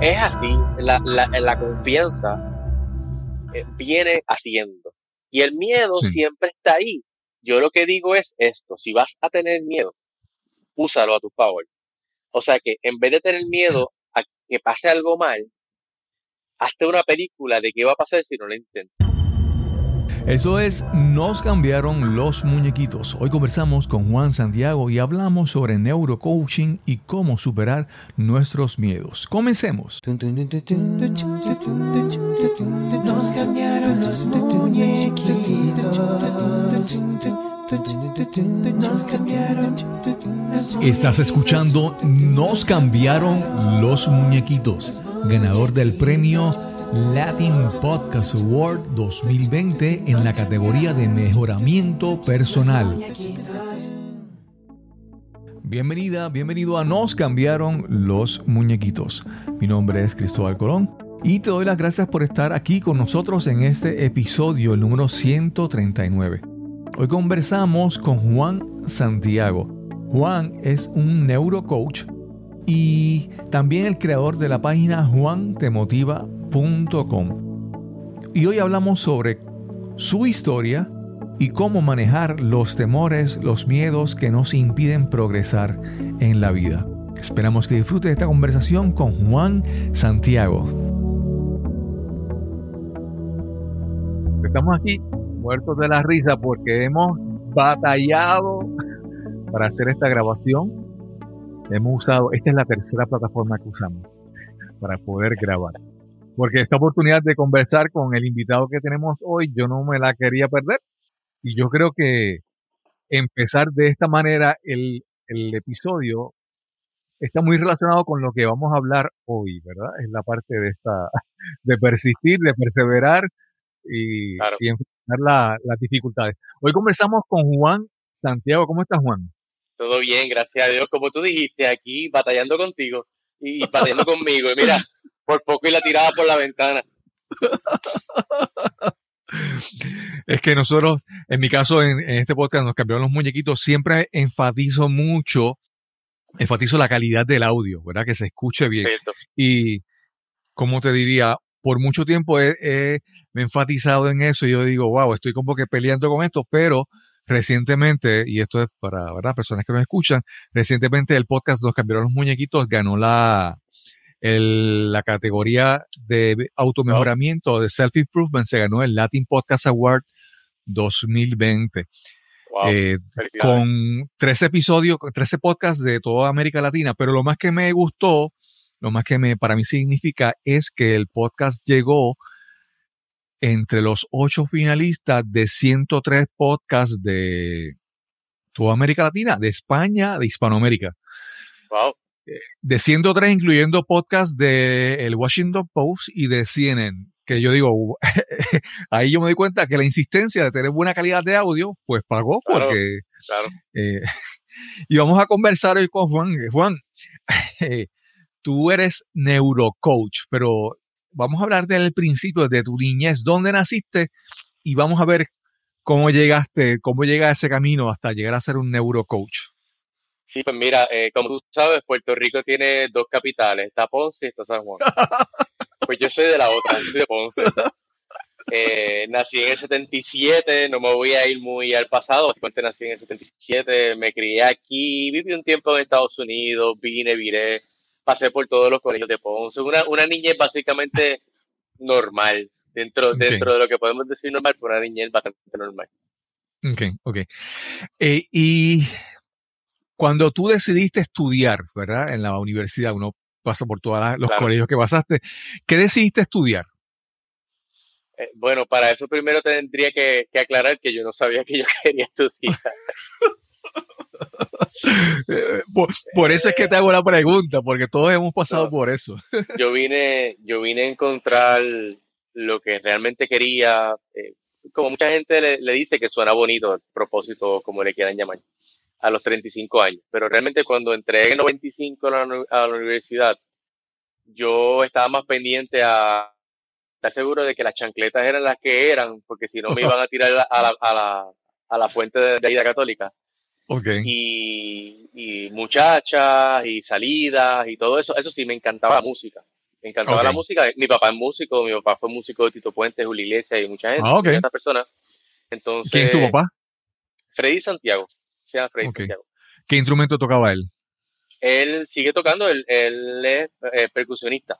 es así, la, la, la confianza eh, viene haciendo. Y el miedo siempre está ahí. Yo lo que digo es esto, si vas a tener miedo, úsalo a tu favor. O sea que en vez de tener miedo a que pase algo mal, hazte una película de qué va a pasar si no lo intentas. Eso es, nos cambiaron los muñequitos. Hoy conversamos con Juan Santiago y hablamos sobre neurocoaching y cómo superar nuestros miedos. Comencemos. Nos cambiaron los muñequitos. Estás escuchando Nos cambiaron los muñequitos, ganador del premio Latin Podcast Award 2020 en la categoría de mejoramiento personal. Bienvenida, bienvenido a Nos cambiaron los muñequitos. Mi nombre es Cristóbal Colón y te doy las gracias por estar aquí con nosotros en este episodio, el número 139. Hoy conversamos con Juan Santiago. Juan es un neurocoach y también el creador de la página Juan Te Motiva y hoy hablamos sobre su historia y cómo manejar los temores, los miedos que nos impiden progresar en la vida. Esperamos que disfrute de esta conversación con Juan Santiago. Estamos aquí muertos de la risa porque hemos batallado para hacer esta grabación. Hemos usado, esta es la tercera plataforma que usamos para poder grabar porque esta oportunidad de conversar con el invitado que tenemos hoy, yo no me la quería perder. Y yo creo que empezar de esta manera el, episodio está muy relacionado con lo que vamos a hablar hoy, ¿verdad? Es la parte de esta, de persistir, de perseverar y, enfrentar las dificultades. Hoy conversamos con Juan Santiago. ¿Cómo estás, Juan? Todo bien, gracias a Dios. Como tú dijiste, aquí batallando contigo y batallando conmigo. Y mira, por poco y la tiraba por la ventana. Es que nosotros, en mi caso, en, este podcast nos cambiaron los muñequitos, siempre enfatizo mucho, enfatizo la calidad del audio, ¿verdad? Que se escuche bien. Y, como te diría, por mucho tiempo he, me he enfatizado en eso y yo digo, wow, estoy como que peleando con esto, pero recientemente, y esto es para ¿verdad? personas que nos escuchan, recientemente el podcast Nos cambiaron los muñequitos ganó la, la categoría de automejoramiento, de self-improvement, se ganó el Latin Podcast Award 2020. Eh, con 13 episodios, 13 podcasts de toda América Latina, pero lo más que me gustó, lo más que me, para mí significa es que el podcast llegó entre los ocho finalistas de 103 podcasts de toda América Latina, de España, de Hispanoamérica. Wow de 103, incluyendo podcasts de el Washington Post y de CNN, que yo digo, ahí yo me doy cuenta que la insistencia de tener buena calidad de audio, pues pagó porque... Eh, y vamos a conversar hoy con Juan. Juan, tú eres neurocoach, pero vamos a hablar del principio, de tu niñez, dónde naciste y vamos a ver cómo llegaste, cómo llega ese camino hasta llegar a ser un neurocoach. Sí, pues mira, eh, como tú sabes, Puerto Rico tiene dos capitales, está Ponce y está San Juan. pues yo soy de la otra, soy de Ponce. Eh, nací en el 77, no me voy a ir muy al pasado, básicamente nací en el 77, me crié aquí, viví un tiempo en Estados Unidos, vine, viré, pasé por todos los colegios de Ponce, una, una niñez básicamente normal, dentro, dentro de lo que podemos decir normal, pero una niñez bastante normal. Ok, ok. Eh, y cuando tú decidiste estudiar, ¿verdad? En la universidad, uno pasa por todos los colegios que pasaste. ¿Qué decidiste estudiar? Eh, bueno, para eso primero tendría que, aclarar que yo no sabía que yo quería estudiar. Eh, por, eso es que te hago la pregunta, porque todos hemos pasado por eso. yo vine, yo vine a encontrar lo que realmente quería. Eh, como mucha gente le, le, dice que suena bonito el propósito, como le quieran llamar a los 35 años. Pero realmente cuando entré en 95 a la, a la universidad, yo estaba más pendiente a estar seguro de que las chancletas eran las que eran, porque si no me iban a tirar a la, a la, a la fuente de, la vida católica. Okay. Y, y, muchachas y salidas y todo eso, eso sí me encantaba la música. Me encantaba la música. Mi papá es músico, mi papá fue músico de Tito Puente, Julio Iglesias y mucha gente, ah, muchas personas. Entonces, ¿Quién es tu papá? Freddy Santiago. Se llama Freddy Santiago. ¿Qué instrumento tocaba él? Él sigue tocando, él, es eh, percusionista.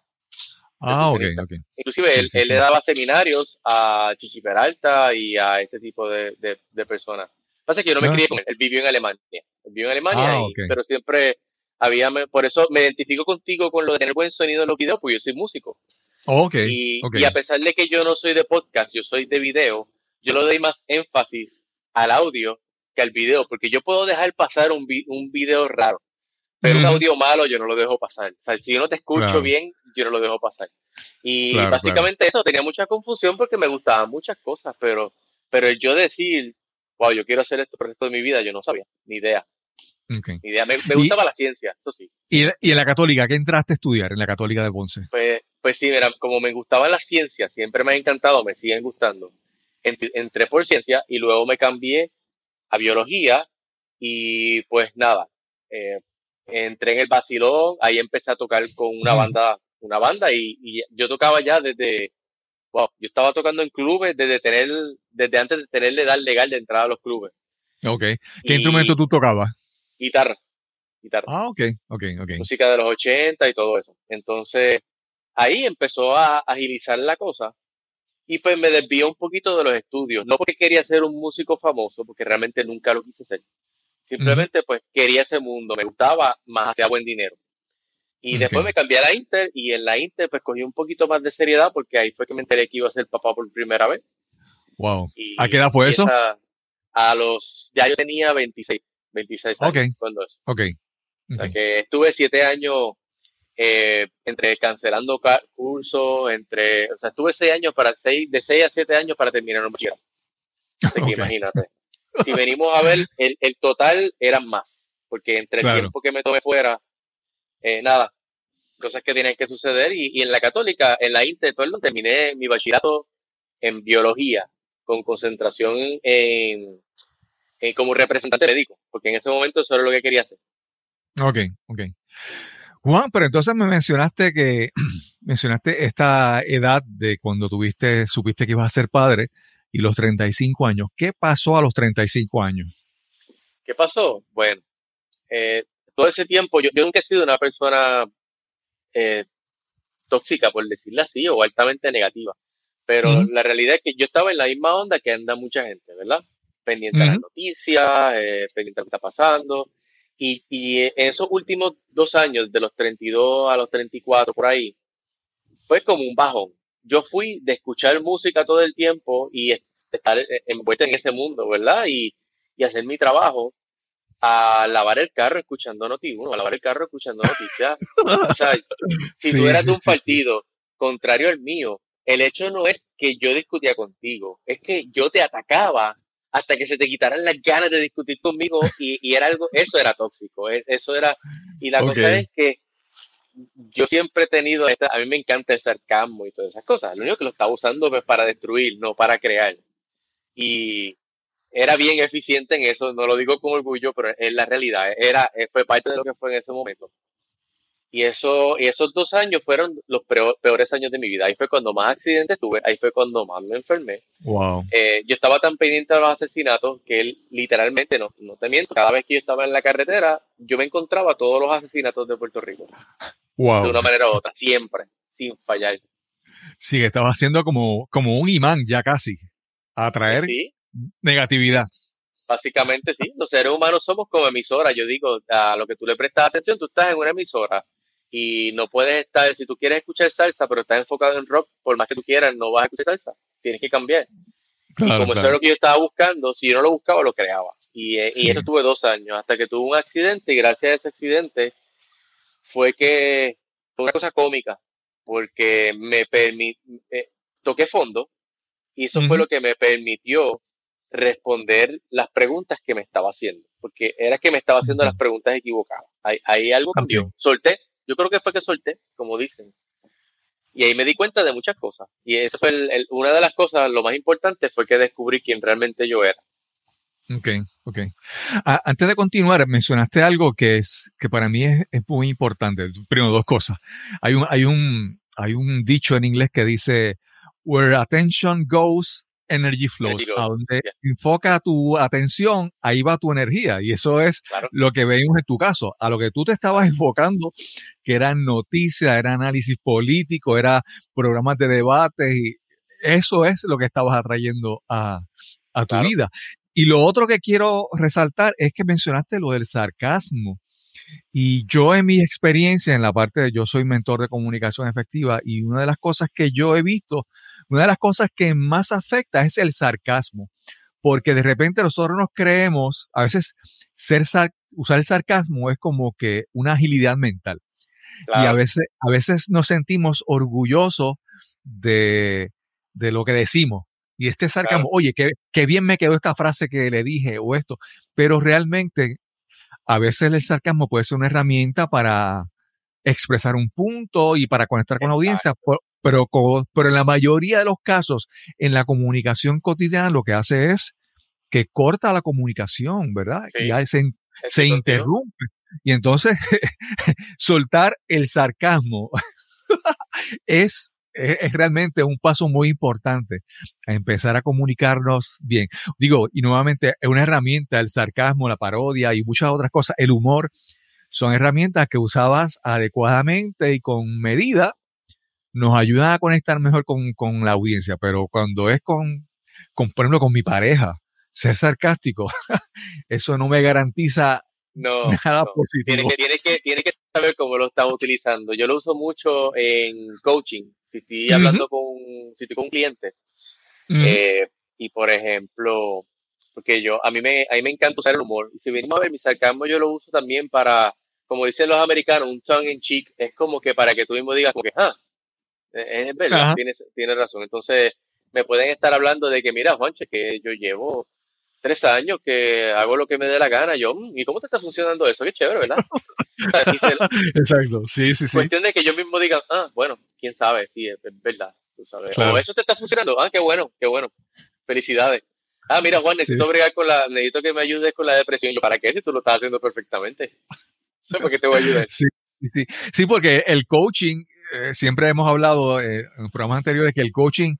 Ah, ok, ok. Inclusive él, le daba seminarios a Chichi Peralta y a este tipo de, de, personas. Pasa que yo no me ah. crié con él, él vivió en Alemania. Él vivió en Alemania, ah, pero siempre había, por eso me identifico contigo con lo de tener buen sonido en los videos, porque yo soy músico. Okay, y, a pesar de que yo no soy de podcast, yo soy de video, yo le doy más énfasis al audio que al video, porque yo puedo dejar pasar un, un video raro, pero un audio malo yo no lo dejo pasar. O sea, si yo no te escucho bien, yo no lo dejo pasar. Y básicamente eso, tenía mucha confusión porque me gustaban muchas cosas, pero, pero yo decir, wow, yo quiero hacer esto por el resto de mi vida, yo no sabía, ni idea. Ni idea. Me, gustaba la ciencia, eso sí. ¿Y, ¿Y, en la católica? ¿Qué entraste a estudiar en la católica de Ponce? Pues, pues sí, mira, como me gustaba la ciencia, siempre me ha encantado, me siguen gustando. Entré por ciencia y luego me cambié a biología y pues nada, eh, entré en el vacilón, ahí empecé a tocar con una banda, una banda y, yo tocaba ya desde, wow, yo estaba tocando en clubes desde tener, desde antes de tener la edad legal de entrar a los clubes. Ok. ¿Qué instrumento tú tocabas? Guitarra. Guitarra. Ah, ok, ok, ok. Música de los 80 y todo eso. Entonces, ahí empezó a agilizar la cosa y pues me desvió un poquito de los estudios. No porque quería ser un músico famoso, porque realmente nunca lo quise ser. Simplemente pues quería ese mundo, me gustaba, más hacía buen dinero. Y después me cambié a la Inter y en la Inter pues cogí un poquito más de seriedad porque ahí fue que me enteré que iba a ser papá por primera vez. Wow. ¿A qué edad fue eso? A, los, ya yo tenía 26, 26 años cuando eso. Ok. O sea que estuve siete años eh, entre cancelando cursos, entre, o sea, estuve seis años para seis, de seis a siete años para terminar un bachillerato. Así que imagínate si venimos a ver, el, el total eran más, porque entre el tiempo que me tomé fuera, eh, nada, cosas que tienen que suceder. Y, en la católica, en la Inter, perdón, terminé mi bachillerato en biología, con concentración en, como representante médico, porque en ese momento eso era lo que quería hacer. Ok, ok. Juan, pero entonces me mencionaste que mencionaste esta edad de cuando tuviste, supiste que ibas a ser padre y los 35 años. ¿Qué pasó a los 35 años? ¿Qué pasó? Bueno, eh, todo ese tiempo yo, nunca he sido una persona eh, tóxica, por decirlo así, o altamente negativa. Pero la realidad es que yo estaba en la misma onda que anda mucha gente, ¿verdad? Pendiente de las noticias, eh, pendiente de lo que está pasando. Y, y en esos últimos dos años, de los 32 a los 34, por ahí, fue como un bajón yo fui de escuchar música todo el tiempo y estar envuelta en ese mundo, ¿verdad? Y, hacer mi trabajo a lavar el carro escuchando noticias, a lavar el carro escuchando noticias. o sea, si tú eras de un partido contrario al mío, el hecho no es que yo discutía contigo, es que yo te atacaba hasta que se te quitaran las ganas de discutir conmigo y, era algo, eso era tóxico, e, eso era, y la cosa es que yo siempre he tenido, esta, a mí me encanta el sarcasmo y todas esas cosas. Lo único que lo estaba usando es para destruir, no para crear. Y era bien eficiente en eso, no lo digo con orgullo, pero es la realidad. Era, fue parte de lo que fue en ese momento. Y, eso, y esos dos años fueron los peores años de mi vida. Ahí fue cuando más accidentes tuve, ahí fue cuando más me enfermé. Wow. Eh, yo estaba tan pendiente de los asesinatos que él literalmente, no, no te miento, cada vez que yo estaba en la carretera, yo me encontraba todos los asesinatos de Puerto Rico. Wow. De una manera u otra, siempre, sin fallar. Sí, estaba haciendo como, como un imán ya casi, a atraer negatividad. Básicamente sí, los seres humanos somos como emisoras. Yo digo, a lo que tú le prestas atención, tú estás en una emisora y no puedes estar, si tú quieres escuchar salsa, pero estás enfocado en rock, por más que tú quieras, no vas a escuchar salsa, tienes que cambiar. y como eso es lo que yo estaba buscando, si yo no lo buscaba, lo creaba. Y, eh, y eso tuve dos años, hasta que tuve un accidente y gracias a ese accidente fue que fue una cosa cómica, porque me permitió, eh, toqué fondo y eso fue lo que me permitió responder las preguntas que me estaba haciendo, porque era que me estaba haciendo las preguntas equivocadas. Ahí, ahí algo cambió. Solté, yo creo que fue que solté, como dicen. Y ahí me di cuenta de muchas cosas. Y eso fue una de las cosas, lo más importante fue que descubrí quién realmente yo era. Ok, ok. antes de continuar, mencionaste algo que es que para mí es, muy importante. Primero, dos cosas. Hay un, hay un, hay un dicho en inglés que dice, where attention goes, energy flows. A donde enfoca tu atención, ahí va tu energía. Y eso es lo que vemos en tu caso. A lo que tú te estabas enfocando, que eran noticias, era análisis político, era programas de debate, y eso es lo que estabas atrayendo a, tu vida. Y lo otro que quiero resaltar es que mencionaste lo del sarcasmo. Y yo en mi experiencia en la parte de yo soy mentor de comunicación efectiva y una de las cosas que yo he visto, una de las cosas que más afecta es el sarcasmo, porque de repente nosotros nos creemos, a veces ser usar el sarcasmo es como que una agilidad mental. Y a veces, a veces nos sentimos orgullosos de, de lo que decimos. Y este sarcasmo, oye, qué, qué bien me quedó esta frase que le dije o esto, pero realmente a veces el sarcasmo puede ser una herramienta para expresar un punto y para conectar con la audiencia, pero, pero en la mayoría de los casos, en la comunicación cotidiana, lo que hace es que corta la comunicación, ¿verdad? Y se, se interrumpe. Y entonces, soltar el sarcasmo es es, realmente un paso muy importante a empezar a comunicarnos bien. Digo, y nuevamente es una herramienta, el sarcasmo, la parodia y muchas otras cosas, el humor, son herramientas que usabas adecuadamente y con medida nos ayudan a conectar mejor con, con la audiencia, pero cuando es con, con, por ejemplo, con mi pareja, ser sarcástico, eso no me garantiza nada positivo. Tiene que, tiene, que, tiene que saber cómo lo estamos utilizando. Yo lo uso mucho en coaching si estoy hablando con, si estoy con un cliente, eh, y por ejemplo, porque yo, a mí me, a mí me encanta usar el humor, y si venimos a ver mi sarcasmo, yo lo uso también para, como dicen los americanos, un tongue in cheek, es como que para que tú mismo digas, como que, ah, es verdad, tienes, tienes razón. Entonces, me pueden estar hablando de que, mira, Juanche, que yo llevo tres años que hago lo que me dé la gana. Yo, mm, ¿y cómo te está funcionando eso? Qué chévere, ¿verdad? Exacto, sí, sí, sí. Cuestión de que yo mismo diga, ah, bueno, quién sabe, sí, es, verdad. Tú sabes. O eso te está funcionando. Ah, qué bueno, qué bueno. Felicidades. Ah, mira, Juan, necesito bregar con la, necesito que me ayudes con la depresión. Yo, ¿para qué? Si tú lo estás haciendo perfectamente. ¿Por qué te voy a ayudar? Sí, sí, sí porque el coaching, eh, siempre hemos hablado eh, en programas anteriores que el coaching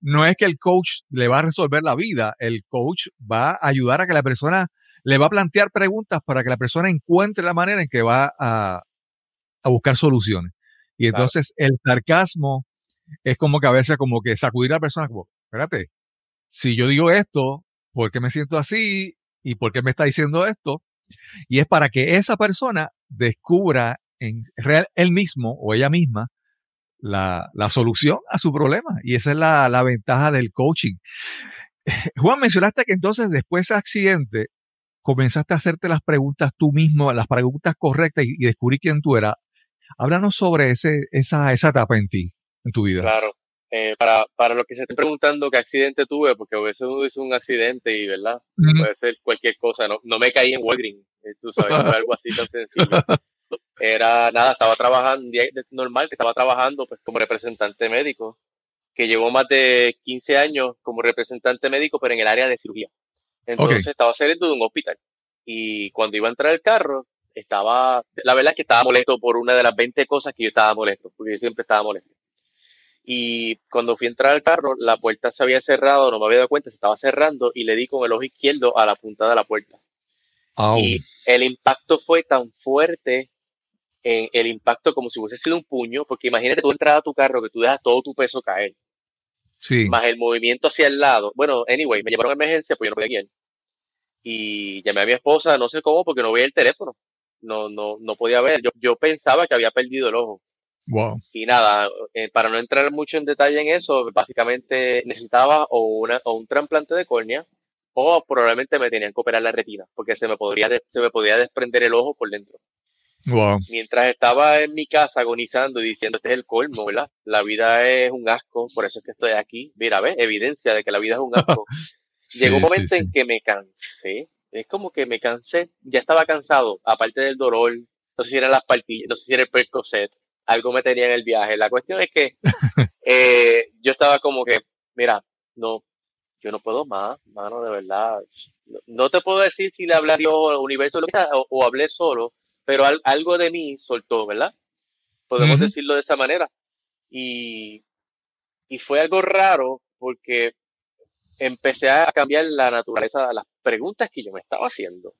no es que el coach le va a resolver la vida, el coach va a ayudar a que la persona le va a plantear preguntas para que la persona encuentre la manera en que va a, buscar soluciones. Y entonces el sarcasmo es como que a veces como que sacudir a la persona como, espérate, si yo digo esto, ¿por qué me siento así? ¿Y por qué me está diciendo esto? Y es para que esa persona descubra en real él mismo o ella misma la, solución a su problema. Y esa es la, ventaja del coaching. Juan, mencionaste que entonces después de ese accidente comenzaste a hacerte las preguntas tú mismo, las preguntas correctas y, descubrir quién tú eras. Háblanos sobre ese, esa, esa etapa en ti, en tu vida. Claro. Eh, para, para los que se estén preguntando qué accidente tuve, porque a veces uno dice un accidente y, ¿verdad? Puede ser cualquier cosa. No, no me caí en Walgreens, eh, tú sabes, algo así tan sencillo. Era nada, estaba trabajando, normal, que estaba trabajando pues como representante médico, que llevó más de 15 años como representante médico, pero en el área de cirugía. Entonces estaba saliendo de un hospital. Y cuando iba a entrar el carro, estaba, la verdad es que estaba molesto por una de las 20 cosas que yo estaba molesto, porque yo siempre estaba molesto. Y cuando fui a entrar al carro, la puerta se había cerrado, no me había dado cuenta, se estaba cerrando y le di con el ojo izquierdo a la punta de la puerta. Y el impacto fue tan fuerte en el impacto como si hubiese sido un puño, porque imagínate tú entrar a tu carro que tú dejas todo tu peso caer. Sí. Más el movimiento hacia el lado. Bueno, anyway, me llevaron a emergencia, pues yo no podía guiar. Y llamé a mi esposa, no sé cómo, porque no veía el teléfono. No, no, no podía ver. Yo, yo pensaba que había perdido el ojo. Wow. Y nada, eh, para no entrar mucho en detalle en eso, básicamente necesitaba o, una, o un trasplante de córnea o probablemente me tenían que operar la retina, porque se me podría, se me podía desprender el ojo por dentro. Mientras estaba en mi casa agonizando y diciendo, este es el colmo, ¿verdad? La vida es un asco, por eso es que estoy aquí. Mira, ¿ves? Evidencia de que la vida es un asco. Llegó un momento en que me cansé. Es como que me cansé, ya estaba cansado, aparte del dolor, no sé si eran las partillas, no sé si era el percocet, algo me tenía en el viaje. La cuestión es que eh, yo estaba como que, mira, no, yo no puedo más, mano, de verdad. No, te puedo decir si le hablé a Dios o al universo o, o hablé solo, pero algo de mí soltó, ¿verdad? Podemos decirlo de esa manera. Y, y fue algo raro porque empecé a cambiar la naturaleza de las preguntas que yo me estaba haciendo.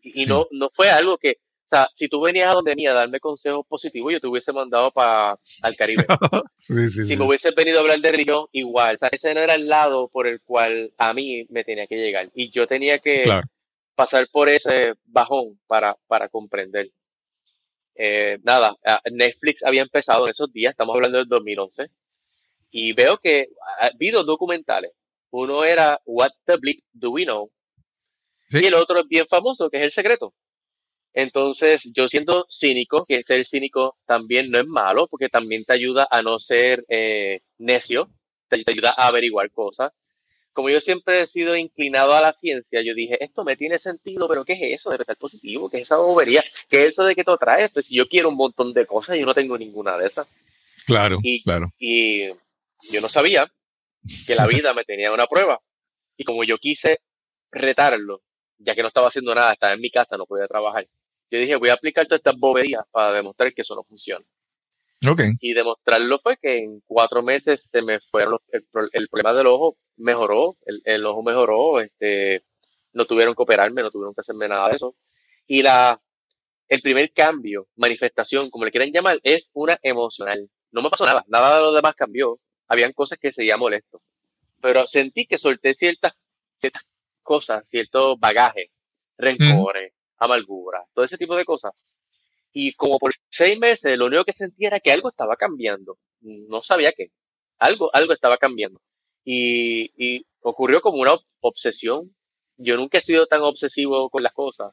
Y, no, no fue algo que, o sea, si tú venías a donde venía a darme consejos positivos, yo te hubiese mandado para al Caribe. si me hubiese venido a hablar de religión, igual. O sea, ese no era el lado por el cual a mí me tenía que llegar. Y yo tenía que pasar por ese bajón para, para comprender. Eh, nada, Netflix había empezado en esos días, estamos hablando del 2011, y veo que vi dos documentales. Uno era What the Bleak Do We Know, y el otro es bien famoso, que es El Secreto. Entonces, yo siendo cínico, que ser cínico también no es malo, porque también te ayuda a no ser eh, necio, te, ayuda a averiguar cosas. Como yo siempre he sido inclinado a la ciencia, yo dije, esto me tiene sentido, pero ¿qué es eso de estar positivo? ¿Qué es esa bobería? ¿Qué es eso de que te traes? Pues si yo quiero un montón de cosas y yo no tengo ninguna de esas. Claro, claro. Y yo no sabía que la vida me tenía una prueba. Y como yo quise retarlo, ya que no estaba haciendo nada, estaba en mi casa, no podía trabajar. Yo dije, voy a aplicar todas estas boberías para demostrar que eso no funciona. Okay. Y demostrarlo fue que en cuatro meses se me fueron el, problema del ojo mejoró, el, ojo mejoró, este, no tuvieron que operarme, no tuvieron que hacerme nada de eso. Y la, el primer cambio, manifestación, como le quieran llamar, es una emocional. No me pasó nada, nada de lo demás cambió. Habían cosas que seguía molesto. Pero sentí que solté ciertas, ciertas cosas, cierto bagaje, rencores, amargura, todo ese tipo de cosas. Y como por seis meses, lo único que sentía era que algo estaba cambiando. No sabía qué. Algo, algo estaba cambiando. Y, y ocurrió como una obsesión. Yo nunca he sido tan obsesivo con las cosas.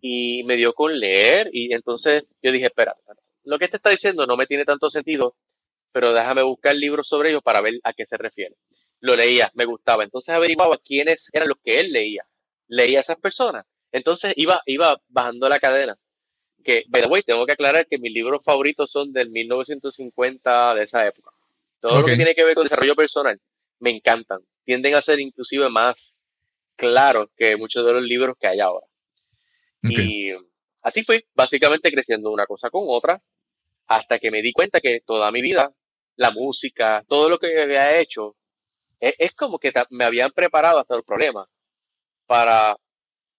Y me dio con leer. Y entonces yo dije, espera, lo que te está diciendo no me tiene tanto sentido, pero déjame buscar libros sobre ello para ver a qué se refiere. Lo leía, me gustaba. Entonces averiguaba quiénes eran los que él leía. Leía a esas personas entonces iba, iba bajando la cadena. Que, by the way, tengo que aclarar que mis libros favoritos son del 1950 de esa época. Todo lo que tiene que ver con desarrollo personal me encantan. Tienden a ser inclusive más claros que muchos de los libros que hay ahora. Y así fui, básicamente creciendo una cosa con otra, hasta que me di cuenta que toda mi vida, la música, todo lo que había hecho, es, es como que me habían preparado hasta los problemas para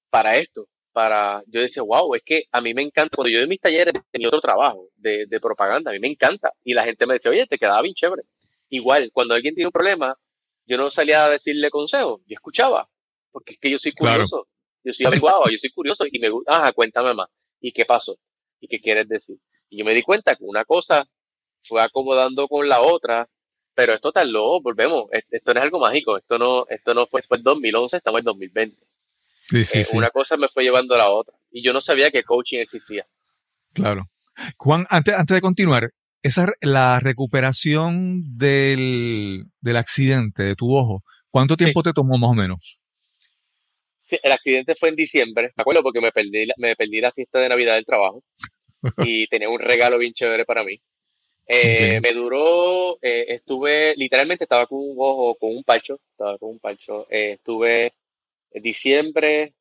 para esto, para, yo decía, wow, es que a mí me encanta, cuando yo de mis talleres tenía otro trabajo de, de, propaganda, a mí me encanta, y la gente me decía, oye, te quedaba bien chévere. Igual, cuando alguien tiene un problema, yo no salía a decirle consejos, yo escuchaba, porque es que yo soy curioso, yo soy averiguado, yo soy curioso, y me gusta, ajá, cuéntame más, ¿y qué pasó? ¿Y qué quieres decir? Y yo me di cuenta que una cosa fue acomodando con la otra, pero esto tardó, volvemos, esto no es algo mágico, esto no, esto no fue, fue el 2011, estamos en 2020. Sí, sí, eh, Una cosa me fue llevando a la otra. Y yo no sabía que coaching existía. Claro. Juan, antes, antes de continuar, esa, la recuperación del, del accidente de tu ojo, ¿cuánto tiempo te tomó más o menos? Sí, el accidente fue en diciembre, me acuerdo porque me perdí, me perdí la fiesta de Navidad del trabajo y tenía un regalo bien chévere para mí. Eh, me duró, eh, estuve, literalmente estaba con un ojo, con un parcho, estaba con un parcho, estuve diciembre,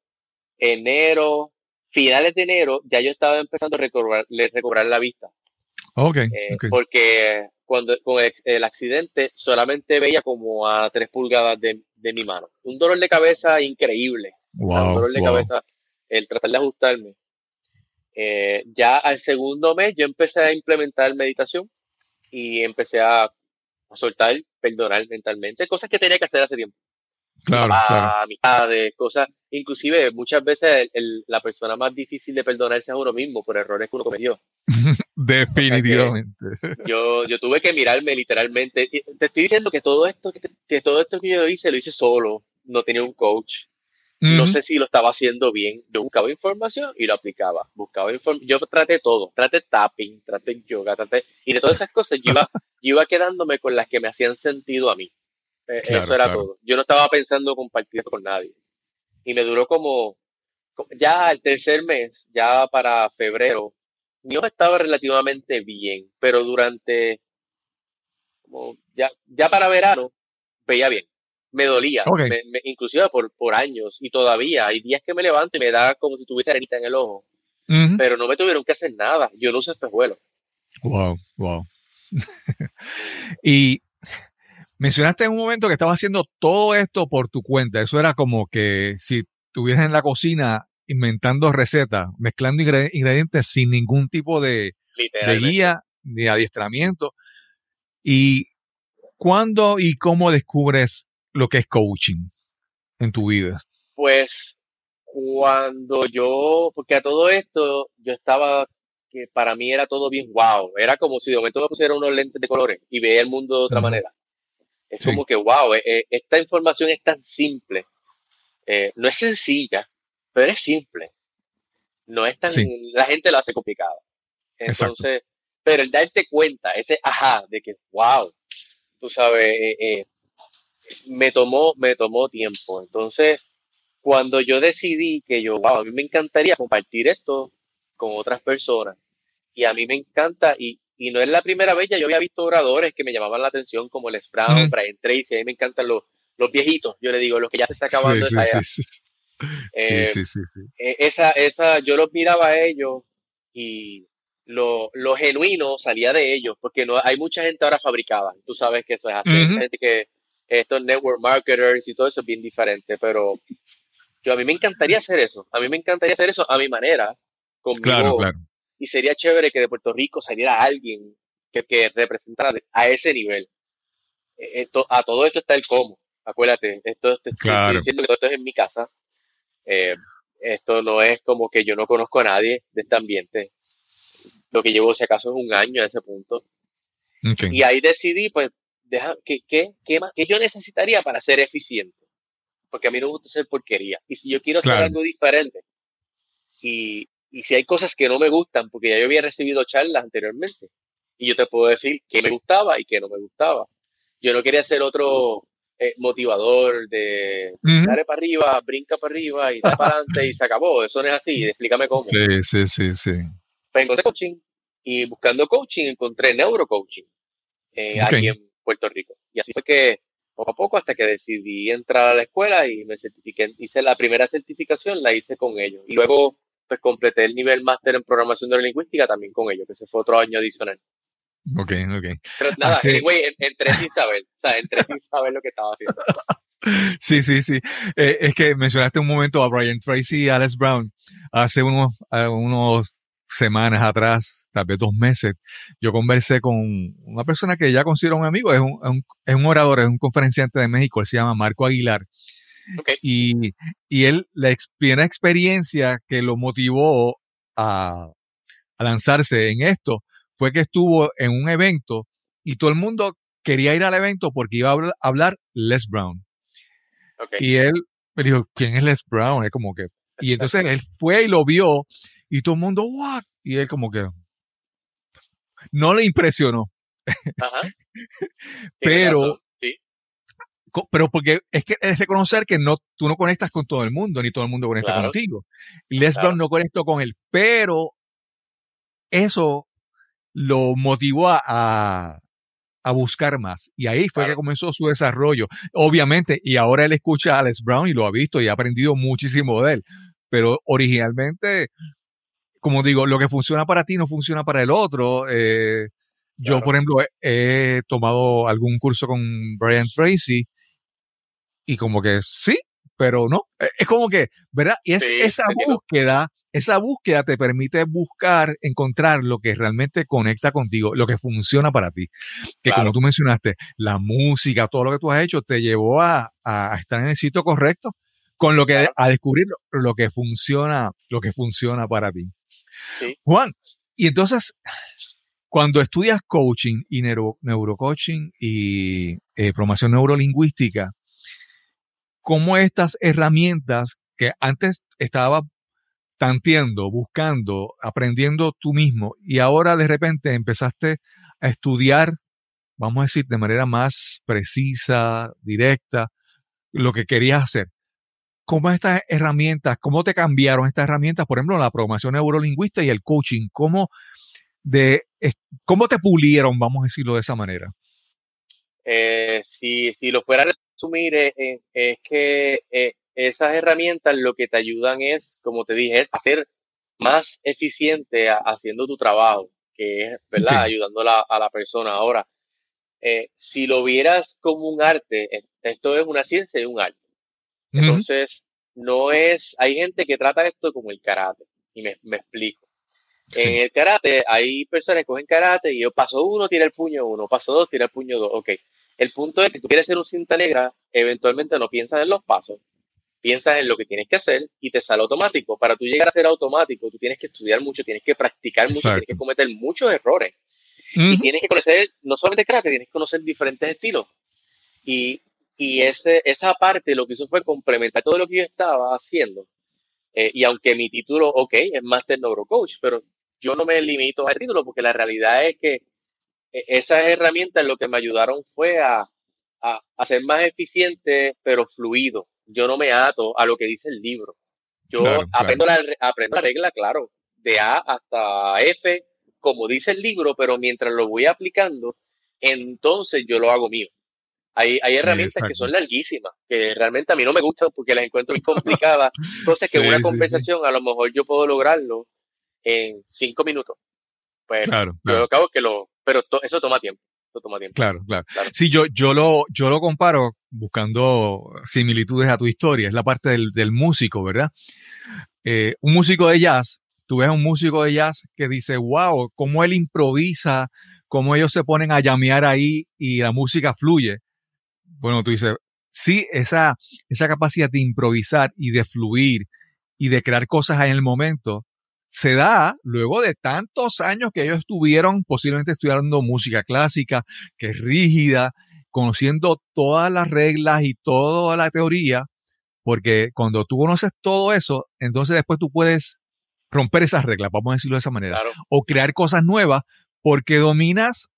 enero, finales de enero, ya yo estaba empezando a recobrar, recobrar la vista. Eh, okay, Porque cuando con el, accidente solamente veía como a tres pulgadas de, mi mano. Un dolor de cabeza increíble. un dolor de cabeza, el tratar de ajustarme. Eh, ya al segundo mes yo empecé a implementar meditación y empecé a, a soltar, perdonar mentalmente, cosas que tenía que hacer hace tiempo claro, a mitad de cosas. Inclusive muchas veces la persona más difícil de perdonarse es a uno mismo por errores que uno cometió. Definitivamente. yo, yo tuve que mirarme literalmente. Te estoy diciendo que todo esto que, todo esto que yo hice lo hice solo. No tenía un coach. No sé si lo estaba haciendo bien. Yo buscaba información y lo aplicaba. Buscaba yo traté todo. Traté tapping, traté yoga, traté... Y de todas esas cosas yo iba, yo iba quedándome con las que me hacían sentido a mí. Eh, eso era todo. Yo no estaba pensando compartir con nadie. Y me duró como, ya el tercer mes, ya para febrero, ojo estaba relativamente bien, pero durante, como ya, ya para verano, veía bien. Me dolía, inclusive por, por años, y todavía hay días que me levanto y me da como si tuviese arenita en el ojo. Pero no me tuvieron que hacer nada. Yo no uso espejuelos. Wow, wow. y mencionaste en un momento que estabas haciendo todo esto por tu cuenta. Eso era como que si estuvieras en la cocina inventando recetas, mezclando ingredientes sin ningún tipo de, guía ni adiestramiento. ¿Y cuándo y cómo descubres lo que es coaching en tu vida? Pues cuando yo, porque a todo esto yo estaba, que para mí era todo bien wow, era como si de momento me pusiera unos lentes de colores y veía el mundo de otra manera. Es como que wow, eh, eh, esta información es tan simple, eh, no es sencilla, pero es simple. No es tan, la gente lo hace complicado. Entonces, pero el darte cuenta, ese ajá, de que wow, tú sabes, me tomó, me tomó tiempo. Entonces, cuando yo decidí que yo, wow, a mí me encantaría compartir esto con otras personas. Y a mí me encanta, y, y no es la primera vez, ya yo había visto oradores que me llamaban la atención, como Les Brown, Brian Tracy, a mí me encantan los, los viejitos, yo le digo, los que ya se está acabando sí, esa sí, eh, sí, sí, eh, esa, esa, yo los miraba a ellos y lo, lo, genuino salía de ellos, porque no hay mucha gente ahora fabricada, tú sabes que eso es así, gente que estos network marketers y todo eso es bien diferente, pero yo a mí me encantaría hacer eso, a mí me encantaría hacer eso a mi manera, conmigo. Claro, claro. Y sería chévere que de Puerto Rico saliera alguien que, que representara a ese nivel. E, esto, a todo esto está el cómo. Acuérdate, esto, claro. diciendo que todo esto es en mi casa. Eh, esto no es como que yo no conozco a nadie de este ambiente. Lo que llevo, si acaso, es un año a ese punto. Y ahí decidí, pues, deja, ¿qué, qué, qué, más, qué yo necesitaría para ser eficiente? porque a mí no me gusta hacer porquería. Y si yo quiero hacer algo diferente, y, y si hay cosas que no me gustan, porque ya yo había recibido charlas anteriormente, y yo te puedo decir qué me gustaba y qué no me gustaba. Yo no quería ser otro eh, motivador de dale para arriba, brinca para arriba y da para adelante y se acabó. Eso no es así. Explícame cómo. Sí, sí, sí, sí. Pues encontré coaching y buscando coaching encontré neurocoaching eh, aquí en Puerto Rico. Y así fue que poco a poco hasta que decidí entrar a la escuela y me certifiqué. Hice la primera certificación, la hice con ellos. Y luego, pues completé el nivel máster en programación neurolingüística también con ellos, que ese fue otro año adicional. Ok, ok. Pero nada, güey, entré sin saber, o sea, entré sin saber lo que estaba haciendo. Sí, sí, sí. Eh, es que mencionaste un momento a Brian Tracy y Alex Brown hace unos, unos semanas atrás, tal vez dos meses, yo conversé con una persona que ya considero un amigo, es un, es un orador, es un conferenciante de México, él se llama Marco Aguilar. Y, y, él, la primera experiencia que lo motivó a, a, lanzarse en esto fue que estuvo en un evento y todo el mundo quería ir al evento porque iba a hablar Les Brown. Y él me dijo, ¿quién es Les Brown? Es como que, y entonces él fue y lo vio y todo el mundo, ¿what? Y él como que no le impresionó. Ajá. pero, pero porque es que es reconocer que no, tú no conectas con todo el mundo, ni todo el mundo conecta contigo. Les Brown no conectó con él, pero eso lo motivó a, a, buscar más. Y ahí fue que comenzó su desarrollo. Obviamente, y ahora él escucha a Les Brown y lo ha visto y ha aprendido muchísimo de él. Pero originalmente como digo, lo que funciona para ti no funciona para el otro. Eh, yo, por ejemplo, he, tomado algún curso con Brian Tracy y como que sí, pero no. E, es como que, ¿verdad? Y es esa búsqueda, esa búsqueda te permite buscar, encontrar lo que realmente conecta contigo, lo que funciona para ti. Que como tú mencionaste, la música, todo lo que tú has hecho te llevó a, a estar en el sitio correcto con lo que a descubrir lo que funciona, lo que funciona para ti. Juan, y entonces, cuando estudias coaching y neuro, neurocoaching y eh, programación neurolingüística, ¿cómo estas herramientas que antes estaba tanteando, buscando, aprendiendo tú mismo y ahora de repente empezaste a estudiar, vamos a decir, de manera más precisa, directa, lo que querías hacer? cómo estas herramientas, cómo te cambiaron estas herramientas, por ejemplo, la programación neurolingüista y el coaching, cómo, de, cómo te pulieron, vamos a decirlo de esa manera. Eh, si, si, lo fuera a resumir, eh, eh, es que esas herramientas lo que te ayudan es, como te dije, es hacer más eficiente haciendo tu trabajo, que es, ¿verdad? Ayudando a la persona. Ahora, eh, si lo vieras como un arte, esto es una ciencia y un arte. Entonces, no es, hay gente que trata esto como el karate, y me, explico. En el karate, hay personas que cogen karate y yo paso uno, tira el puño uno, paso dos, tira el puño dos. Ok. El punto es que si tú quieres ser un cinta negra, eventualmente no piensas en los pasos, piensas en lo que tienes que hacer y te sale automático. Para tú llegar a ser automático, tú tienes que estudiar mucho, tienes que practicar mucho, tienes que cometer muchos errores. Y tienes que conocer, no solamente karate, tienes que conocer diferentes estilos. Y, y ese, esa parte lo que hizo fue complementar todo lo que yo estaba haciendo. Eh, y aunque mi título, ok, es Master Neurocoach, pero yo no me limito a ese título porque la realidad es que esas herramientas lo que me ayudaron fue a, a, ser más eficiente, pero fluido. Yo no me ato a lo que dice el libro. Yo aprendo, La, aprendo la regla, claro, de A hasta F, como dice el libro, pero mientras lo voy aplicando, entonces yo lo hago mío. Hay, hay herramientas que son larguísimas, que realmente a mí no me gustan porque las encuentro muy complicadas. Entonces, que una conversación a lo mejor yo puedo lograrlo en cinco minutos. Pues claro, yo que lo, pero eso toma tiempo. Eso toma tiempo. Claro, claro, Sí, yo, yo, lo, yo lo comparo buscando similitudes a tu historia. Es la parte del, del músico, ¿verdad? Eh, un músico de jazz, tú ves a un músico de jazz que dice, wow, cómo él improvisa, cómo ellos se ponen a llamear ahí y la música fluye. Bueno, tú dices, sí, esa, esa capacidad de improvisar y de fluir y de crear cosas en el momento se da luego de tantos años que ellos estuvieron posiblemente estudiando música clásica, que es rígida, conociendo todas las reglas y toda la teoría, porque cuando tú conoces todo eso, entonces después tú puedes romper esas reglas, vamos a decirlo de esa manera, o crear cosas nuevas porque dominas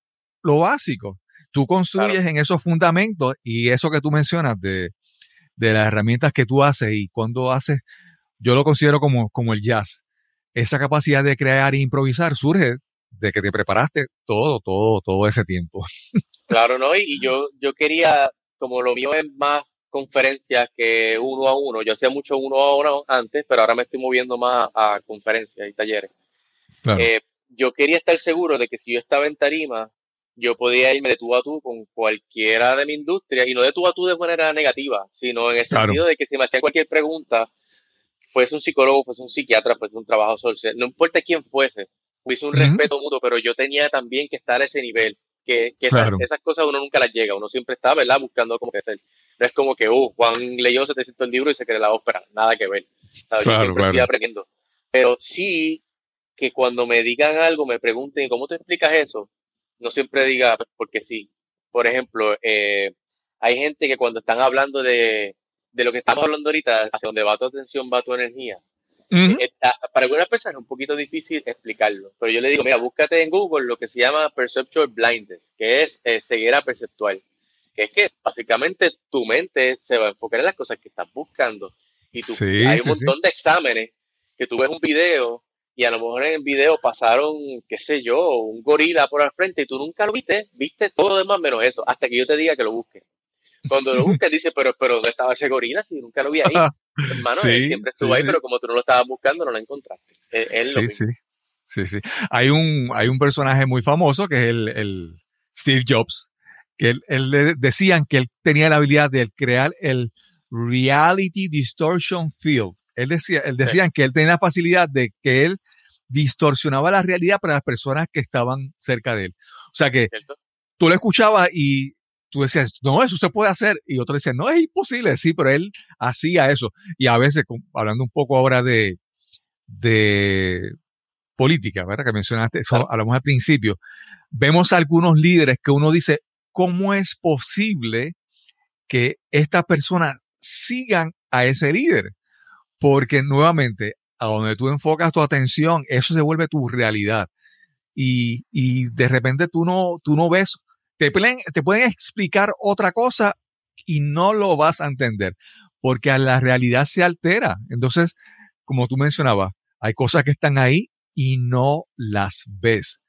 lo básico. Tú construyes en esos fundamentos y eso que tú mencionas de, de las herramientas que tú haces y cuando haces, yo lo considero como, como el jazz esa capacidad de crear e improvisar surge de que te preparaste todo, todo, todo ese tiempo. Claro, ¿no? Y yo, yo quería, como lo mío es más conferencias que uno a uno, yo hacía mucho uno a uno antes, pero ahora me estoy moviendo más a conferencias y talleres. Eh, yo quería estar seguro de que si yo estaba en tarima, yo podía irme de tú a tú con cualquiera de mi industria, y no de tú a tú de manera negativa, sino en el sentido de que si me hacían cualquier pregunta, fuese un psicólogo, fuese un psiquiatra, fuese un trabajo social, no importa quién fuese, hubiese un respeto mutuo, pero yo tenía también que estar a ese nivel, que, esas, cosas uno nunca las llega, uno siempre está, ¿verdad?, buscando cómo crecer. No es como que, uh, Juan leyó 700 libros y se cree la ópera, nada que ver. yo siempre estoy aprendiendo. Pero sí que cuando me digan algo, me pregunten, ¿cómo te explicas eso? No siempre diga, porque sí. Por ejemplo, eh, hay gente que cuando están hablando de, de lo que estamos hablando ahorita, hacia donde va tu atención, va tu energía. Eh, para algunas personas es un poquito difícil explicarlo, pero yo le digo, mira, búscate en Google lo que se llama Perceptual Blindness, que es eh, ceguera perceptual, que es que básicamente tu mente se va a enfocar en las cosas que estás buscando. Y tú, hay un montón de exámenes que tú ves un video y a lo mejor en el video pasaron, qué sé yo, un gorila por al frente y tú nunca lo viste, viste todo lo demás menos eso, hasta que yo te diga que lo busques. Cuando lo buscas, dice, pero, pero ¿dónde estaba ese gorila si nunca lo vi ahí? Hermano, siempre estuvo ahí, pero como tú no lo estabas buscando, no lo encontraste. sí, sí. Sí, sí. Hay un, hay un personaje muy famoso que es el, el Steve Jobs, que él, él, decían que él tenía la habilidad de crear el Reality Distortion Field. Él decía, él decían que él tenía la facilidad de que él distorsionaba la realidad para las personas que estaban cerca de él. O sea que tú lo escuchabas y tú decías, no, eso se puede hacer. Y otro decía, no, es imposible. Sí, pero él hacía eso. Y a veces, hablando un poco ahora de, de política, ¿verdad? Que mencionaste, eso hablamos al principio. Vemos algunos líderes que uno dice, ¿cómo es posible que estas personas sigan a ese líder? Porque nuevamente, a donde tú enfocas tu atención, eso se vuelve tu realidad. Y, y de repente tú no, tú no ves te pueden, te pueden explicar otra cosa y no lo vas a entender, porque a la realidad se altera. Entonces, como tú mencionabas, hay cosas que están ahí y no las ves.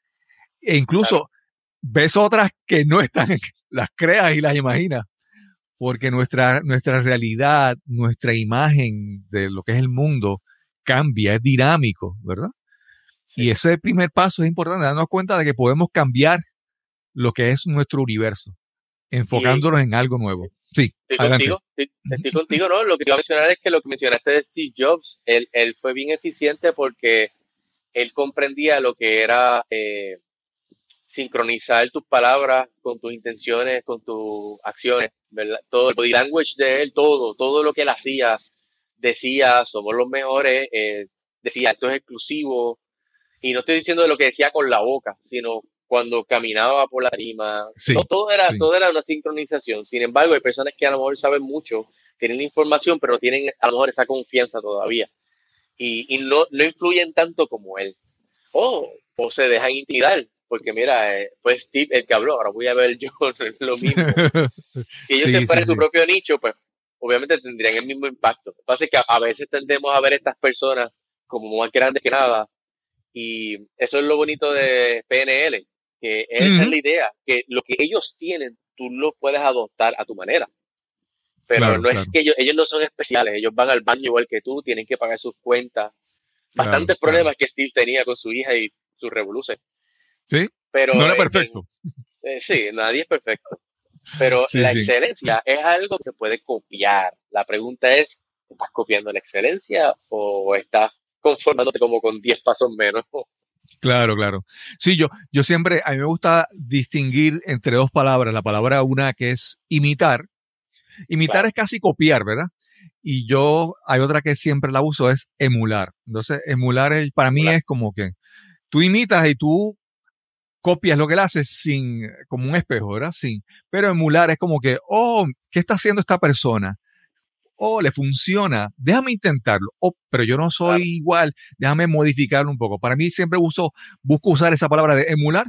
E incluso ves otras que no están, las creas y las imaginas, porque nuestra, nuestra realidad, nuestra imagen de lo que es el mundo cambia, es dinámico, ¿verdad? Y ese primer paso es importante, darnos cuenta de que podemos cambiar lo que es nuestro universo, enfocándonos en algo nuevo. Sí, estoy contigo, estoy, contigo, ¿no? Lo que iba a mencionar es que lo que mencionaste de Steve Jobs, él, él fue bien eficiente porque él comprendía lo que era eh, sincronizar tus palabras con tus intenciones, con tus acciones, ¿verdad? Todo el body language de él, todo, todo lo que él hacía, decía, somos los mejores, eh, decía, esto es exclusivo, y no estoy diciendo de lo que decía con la boca, sino cuando caminaba por la tarima, todo, era, todo era una sincronización. Sin embargo, hay personas que a lo mejor saben mucho, tienen información, pero tienen a lo mejor esa confianza todavía. Y, no, no influyen tanto como él. O, o se dejan intimidar porque mira, eh, fue Steve el que habló, ahora voy a ver yo lo mismo. Si ellos se fueran su propio nicho, pues obviamente tendrían el mismo impacto. Lo que pasa es que a, veces tendemos a ver estas personas como más grandes que nada, y eso es lo bonito de PNL, que esa es la idea, que lo que ellos tienen, tú lo puedes adoptar a tu manera. Pero no es que ellos, ellos no son especiales, ellos van al baño igual que tú, tienen que pagar sus cuentas. Bastantes problemas que Steve tenía con su hija y su revolución. Sí, pero no era perfecto. Eh, sí, nadie es perfecto. Pero la excelencia es algo que se puede copiar. La pregunta es, ¿estás copiando la excelencia o estás conformándote como con 10 pasos menos? Claro, claro. Sí, yo, yo siempre, a mí me gusta distinguir entre dos palabras. La palabra una que es imitar. Imitar es casi copiar, ¿verdad? Y yo, hay otra que siempre la uso, es emular. Entonces, emular para mí es como que tú imitas y tú copias lo que él hace sin, como un espejo, ¿verdad? Sin, pero emular es como que, oh, ¿qué está haciendo esta persona? Oh, le funciona, déjame intentarlo. Oh, pero yo no soy igual, déjame modificarlo un poco. Para mí siempre uso, busco usar esa palabra de emular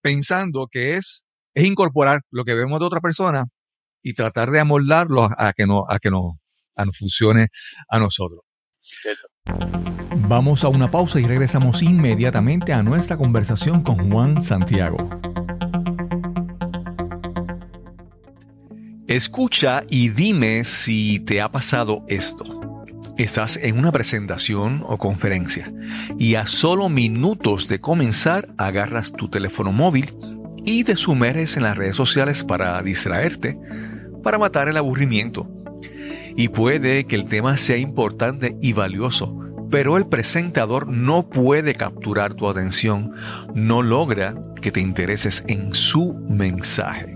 pensando que es, es incorporar lo que vemos de otra persona y tratar de amoldarlo a, que no, a que no, a no funcione a nosotros. Vamos a una pausa y regresamos inmediatamente a nuestra conversación con Juan Santiago. Escucha y dime si te ha pasado esto. Estás en una presentación o conferencia y a solo minutos de comenzar agarras tu teléfono móvil y te sumerges en las redes sociales para distraerte, para matar el aburrimiento. Y puede que el tema sea importante y valioso, pero el presentador no puede capturar tu atención, no logra que te intereses en su mensaje.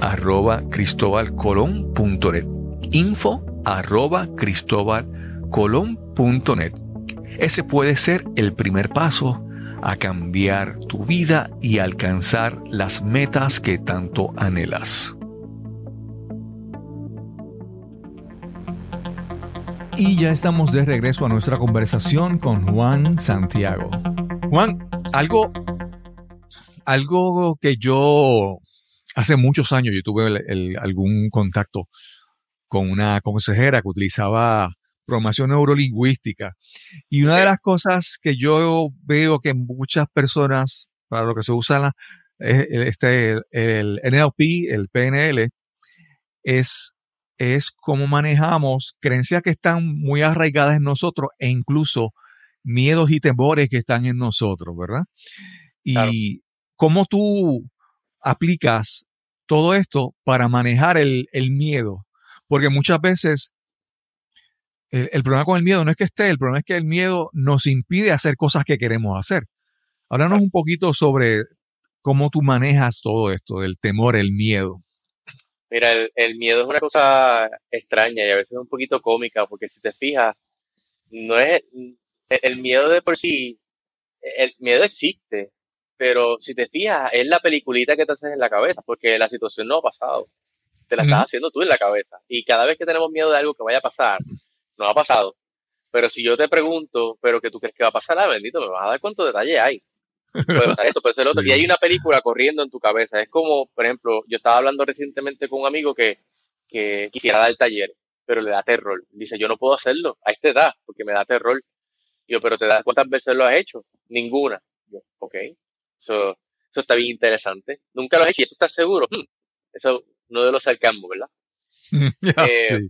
arroba cristobalcolón.net. Info arroba cristobalcolón.net. Ese puede ser el primer paso a cambiar tu vida y alcanzar las metas que tanto anhelas. Y ya estamos de regreso a nuestra conversación con Juan Santiago. Juan, algo, algo que yo hace muchos años yo tuve algún contacto con una consejera que utilizaba programación neurolingüística. Y una de las cosas que yo veo que muchas personas, para lo que se usa este, el, NLP, el PNL, es, es cómo manejamos creencias que están muy arraigadas en nosotros e incluso miedos y temores que están en nosotros, ¿verdad? Y cómo tú aplicas todo esto para manejar el, miedo. Porque muchas veces el, problema con el miedo no es que esté, el problema es que el miedo nos impide hacer cosas que queremos hacer. Háblanos un poquito sobre cómo tú manejas todo esto, del temor, el miedo. Mira, el, miedo es una cosa extraña y a veces un poquito cómica, porque si te fijas, no es el miedo de por sí, el miedo existe, pero si te fijas, es la peliculita que te haces en la cabeza, porque la situación no ha pasado. Te la estás haciendo tú en la cabeza. Y cada vez que tenemos miedo de algo que vaya a pasar, no ha pasado. Pero si yo te pregunto, ¿pero qué tú crees que va a pasar? Ah, bendito, me vas a dar cuánto detalle hay. Puede pasar esto, puede ser otro. Y hay una película corriendo en tu cabeza. Es como, por ejemplo, yo estaba hablando recientemente con un amigo que, que quisiera dar el taller, pero le da terror. Dice, yo no puedo hacerlo a esta edad, porque me da terror. yo, pero te das cuántas veces lo has hecho? Ninguna. Yo, ok. Eso, eso está bien interesante. Nunca lo has hecho y tú estás seguro. Hmm, eso no de los sarcasmos, ¿verdad? Eh,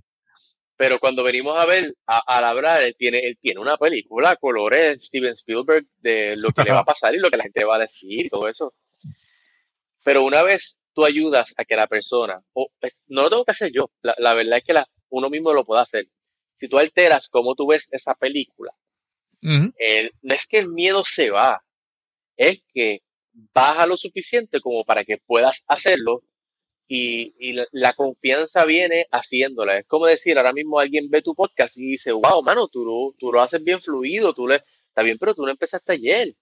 pero cuando venimos a ver, al hablar, él tiene, él tiene una película, colores, Steven Spielberg, de lo que le va a pasar y lo que la gente va a decir y todo eso. Pero una vez tú ayudas a que la persona, o eh, no lo tengo que hacer yo, la, verdad es que la, uno mismo lo puede hacer. Si tú alteras cómo tú ves esa película, no es que el miedo se va, es que baja lo suficiente como para que puedas hacerlo y, la, confianza viene haciéndola. Es como decir, ahora mismo alguien ve tu podcast y dice, wow, mano, tú lo, tú lo haces bien fluido, tú le, está bien, pero tú no empezaste ayer.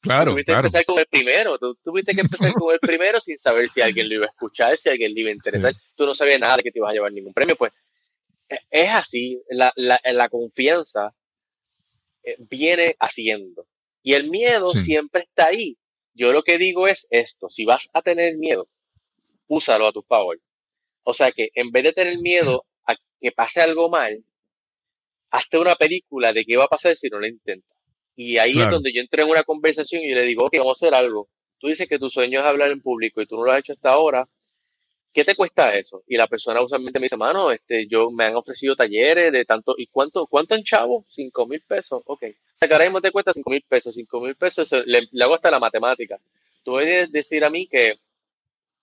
Claro, tuviste que empezar con el primero, tú tuviste que empezar con el primero sin saber si alguien lo iba a escuchar, si alguien le iba a interesar. Tú no sabías nada de que te ibas a llevar ningún premio. Pues e, es así, la, la, la confianza eh, viene haciendo. Y el miedo siempre está ahí. Yo lo que digo es esto, si vas a tener miedo, úsalo a tu favor. O sea que en vez de tener miedo a que pase algo mal, hazte una película de qué va a pasar si no lo intentas. Y ahí es donde yo entré en una conversación y le digo, ok, vamos a hacer algo. Tú dices que tu sueño es hablar en público y tú no lo has hecho hasta ahora. ¿Qué te cuesta eso? Y la persona usualmente me dice, mano, este, yo me han ofrecido talleres de tanto, ¿y cuánto, cuánto en chavo? Cinco mil pesos, ok. O sea, que ahora mismo te cuesta cinco mil pesos, cinco mil pesos, le, hago hasta la matemática. Tú puedes decir a mí que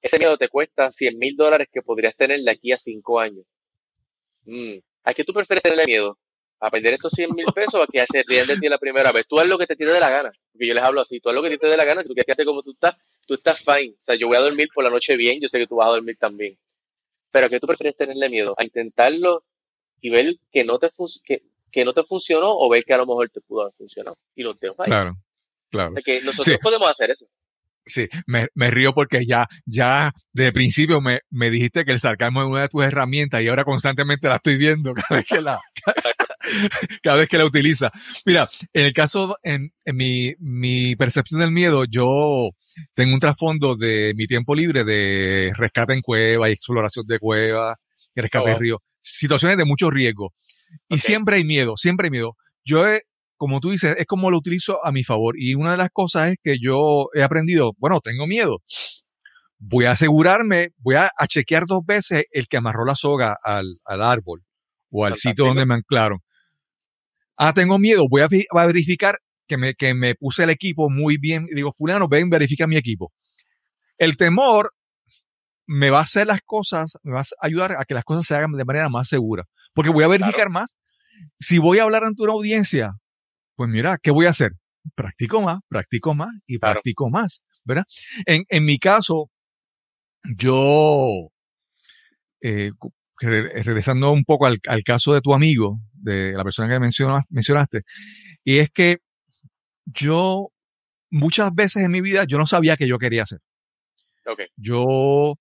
ese miedo te cuesta cien mil dólares que podrías tener de aquí a cinco años. Mm. ¿A qué tú prefieres tenerle miedo? ¿A perder estos 100 mil pesos o a que se ríen de ti la primera vez? Tú haz lo que te tire de la gana. Porque yo les hablo así. Tú haz lo que te dé la gana. Si tú quieres quedarte como tú estás, tú estás fine. O sea, yo voy a dormir por la noche bien. Yo sé que tú vas a dormir también. Pero ¿a qué tú prefieres tenerle miedo? ¿A intentarlo y ver que no te, que, que no te funcionó o ver que a lo mejor te pudo haber funcionado? Y lo dejo ahí. Claro, claro. que nosotros podemos hacer eso. Sí, me, me, río porque ya, ya de principio me, me, dijiste que el sarcasmo es una de tus herramientas y ahora constantemente la estoy viendo cada vez que la, cada vez que la utiliza. Mira, en el caso, en, en mi, mi, percepción del miedo, yo tengo un trasfondo de mi tiempo libre de rescate en cueva y exploración de cuevas, rescate de oh. río, situaciones de mucho riesgo. Y siempre hay miedo, siempre hay miedo. Yo he, como tú dices, es como lo utilizo a mi favor. Y una de las cosas es que yo he aprendido, bueno, tengo miedo. Voy a asegurarme, voy a, chequear dos veces el que amarró la soga al, al árbol o al sitio donde me anclaron. Ah, tengo miedo, voy a, verificar que me, que me puse el equipo muy bien. Digo, fulano, ven, verifica mi equipo. El temor me va a hacer las cosas, me va a ayudar a que las cosas se hagan de manera más segura. Porque voy a verificar más. Si voy a hablar ante una audiencia, pues mira, ¿qué voy a hacer? Practico más, practico más y practico más, ¿verdad? En, en mi caso, yo, eh, regresando un poco al, al, caso de tu amigo, de la persona que mencionaste, y es que yo muchas veces en mi vida yo no sabía que yo quería hacer. Okay. Yo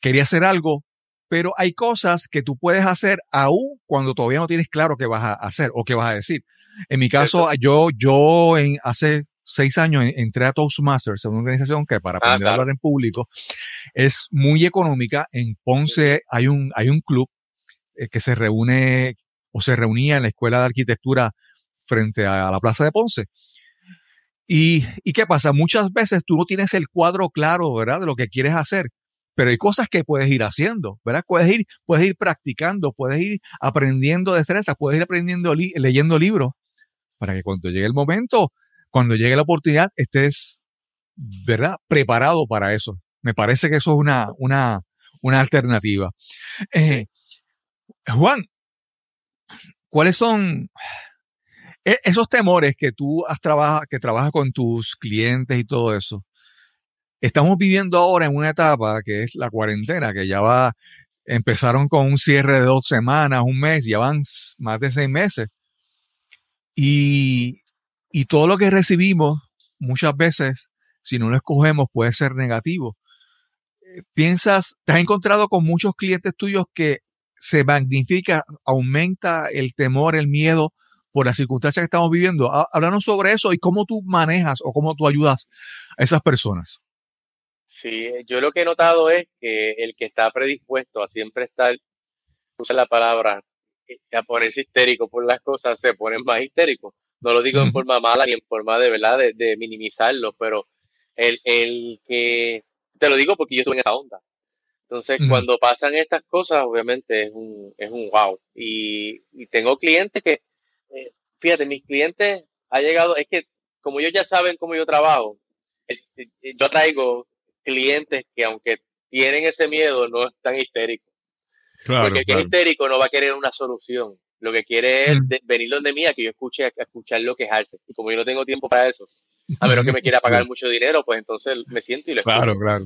quería hacer algo, pero hay cosas que tú puedes hacer aún cuando todavía no tienes claro qué vas a hacer o qué vas a decir. En mi caso, yo, yo en, hace seis años entré a Toastmasters, una organización que para ah, aprender a hablar en público es muy económica. En Ponce hay un, hay un club eh, que se reúne o se reunía en la Escuela de Arquitectura frente a, la Plaza de Ponce. ¿Y, ¿Y qué pasa? Muchas veces tú no tienes el cuadro claro, ¿verdad? De lo que quieres hacer, pero hay cosas que puedes ir haciendo, ¿verdad? Puedes ir, puedes ir practicando, puedes ir aprendiendo destrezas, puedes ir aprendiendo, leyendo libros, para que cuando llegue el momento, cuando llegue la oportunidad, estés, ¿verdad? Preparado para eso. Me parece que eso es una, una, una alternativa. Eh, Juan, ¿cuáles son e, esos temores que tú has trabaja, que trabajas con tus clientes y todo eso? Estamos viviendo ahora en una etapa que es la cuarentena, que ya va, empezaron con un cierre de dos semanas, un mes, ya van más de seis meses. Y, y todo lo que recibimos muchas veces, si no lo escogemos, puede ser negativo. Eh, ¿Piensas, te has encontrado con muchos clientes tuyos que se magnifica, aumenta el temor, el miedo por las circunstancias que estamos viviendo? Háblanos sobre eso y cómo tú manejas o cómo tú ayudas a esas personas. Sí, yo lo que he notado es que el que está predispuesto a siempre estar, usa la palabra, eh, a ponerse histérico por las cosas, se pone más histérico. No lo digo en forma mala ni en forma de verdad de, minimizarlo, pero el, el que, te lo digo porque yo estuve en esa onda. Entonces, cuando pasan estas cosas, obviamente es un, es un wow. Y, y tengo clientes que, eh, fíjate, mis clientes ha llegado, es que como ellos ya saben cómo yo trabajo, eh, yo traigo clientes que aunque tienen ese miedo, no están histéricos. Porque el que es histérico no va a querer una solución. Lo que quiere es venir donde mía, que yo escuche a, escucharlo quejarse. Y como yo no tengo tiempo para eso, a menos que me quiera pagar mucho dinero, pues entonces me siento y le Claro, claro.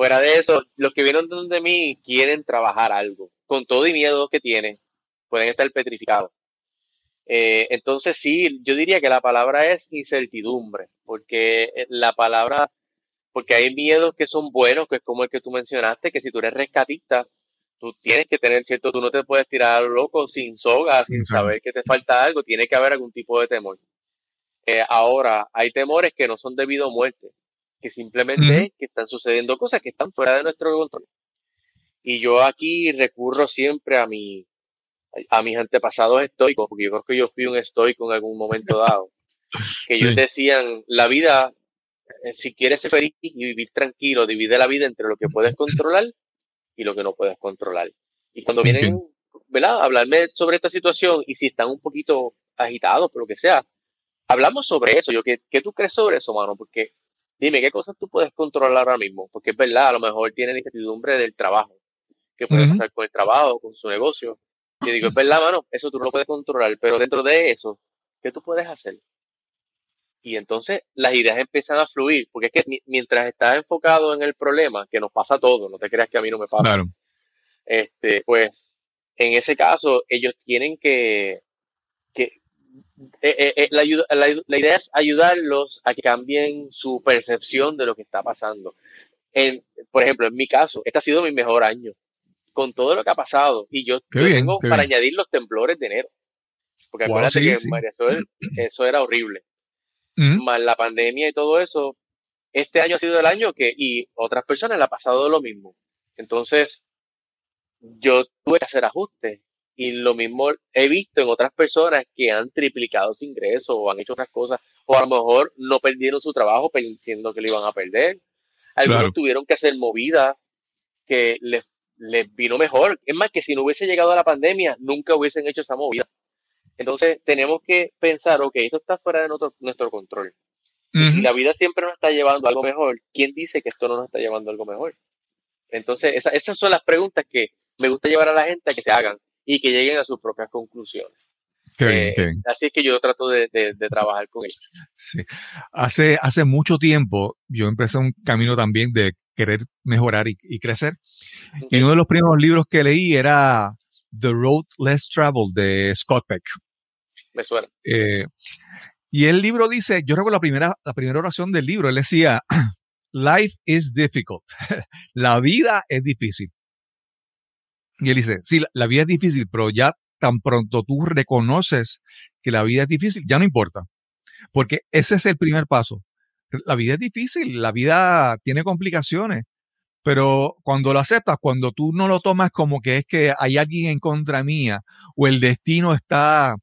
Fuera de eso, los que vienen donde mí quieren trabajar algo. Con todo y miedo que tienen, pueden estar petrificados. Eh, entonces sí, yo diría que la palabra es incertidumbre, porque la palabra porque hay miedos que son buenos, que es como el que tú mencionaste, que si tú eres rescatista, tú tienes que tener cierto, tú no te puedes tirar loco sin soga, sin saber que te falta algo, tiene que haber algún tipo de temor. Eh, ahora, hay temores que no son debido a muerte, que simplemente es que están sucediendo cosas que están fuera de nuestro control. Y yo aquí recurro siempre a mi, a mis antepasados estoicos, porque yo creo que yo fui un estoico en algún momento dado, que ellos decían, la vida eh, si quieres ser feliz y vivir tranquilo, divide la vida entre lo que puedes controlar y lo que no puedes controlar. Y cuando vienen, ¿verdad? A hablarme sobre esta situación y si están un poquito agitados, por lo que sea, hablamos sobre eso. Yo, ¿qué, ¿qué tú crees sobre eso, mano? Porque dime, ¿qué cosas tú puedes controlar ahora mismo? Porque es verdad, a lo mejor tienen incertidumbre del trabajo. ¿Qué puede pasar con el trabajo, con su negocio? Y digo, es verdad, mano, eso tú no lo puedes controlar, pero dentro de eso, ¿qué tú puedes hacer? y entonces las ideas empiezan a fluir, porque es que mientras estás enfocado en el problema, que nos pasa a todos, no te creas que a mí no me pasa, este, pues en ese caso ellos tienen que, que eh, eh, eh, la, la, idea es ayudarlos a que cambien su percepción de lo que está pasando. En, por ejemplo, en mi caso, este ha sido mi mejor año, con todo lo que ha pasado, y yo, tengo para añadir los temblores de enero. Porque acuérdate que María eso era horrible más la pandemia y todo eso, este año ha sido el año que, y otras personas le ha pasado lo mismo. Entonces, yo tuve que hacer ajustes. Y lo mismo he visto en otras personas que han triplicado su ingreso o han hecho otras cosas, o a lo mejor no perdieron su trabajo pensando que lo iban a perder. Algunos tuvieron que hacer movidas que les, les vino mejor. Es más, que si no hubiese llegado a la pandemia, nunca hubiesen hecho esa movida. Entonces tenemos que pensar, ok, esto está fuera de nuestro, control. Si la vida siempre nos está llevando a algo mejor, ¿quién dice que esto no nos está llevando a algo mejor? Entonces, esas son las preguntas que me gusta llevar a la gente a que se hagan y que lleguen a sus propias conclusiones. Eh, así es que yo trato de, trabajar con ellos. Sí. Hace, hace mucho tiempo yo empecé un camino también de querer mejorar y, crecer. Y uno de los primeros libros que leí era The Road Less Traveled de Scott Peck. Me suena. Eh, y el libro dice, yo recuerdo la primera, la primera oración del libro, él decía, Life is difficult. la vida es difícil. Y él dice, sí, la, vida es difícil, pero ya tan pronto tú reconoces que la vida es difícil, ya no importa. Porque ese es el primer paso. La vida es difícil, la vida tiene complicaciones, pero cuando lo aceptas, cuando tú no lo tomas como que es que hay alguien en contra mía o el destino está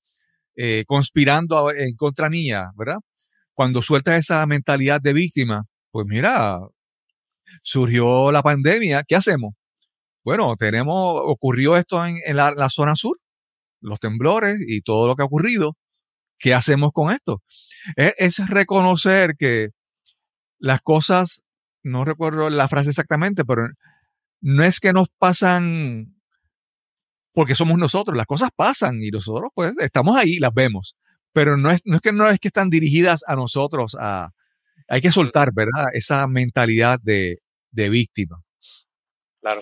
eh, conspirando en contra mía, ¿verdad? cuando sueltas esa mentalidad de víctima, pues mira, surgió la pandemia, ¿qué hacemos? Bueno, tenemos, ocurrió esto en, la, zona sur, los temblores y todo lo que ha ocurrido. ¿Qué hacemos con esto? Es, es reconocer que las cosas, no recuerdo la frase exactamente, pero no es que nos pasan porque somos nosotros, las cosas pasan y nosotros pues estamos ahí, las vemos, pero no es, no es que no es que están dirigidas a nosotros, a, hay que soltar, ¿verdad? Esa mentalidad de, de víctima. Claro.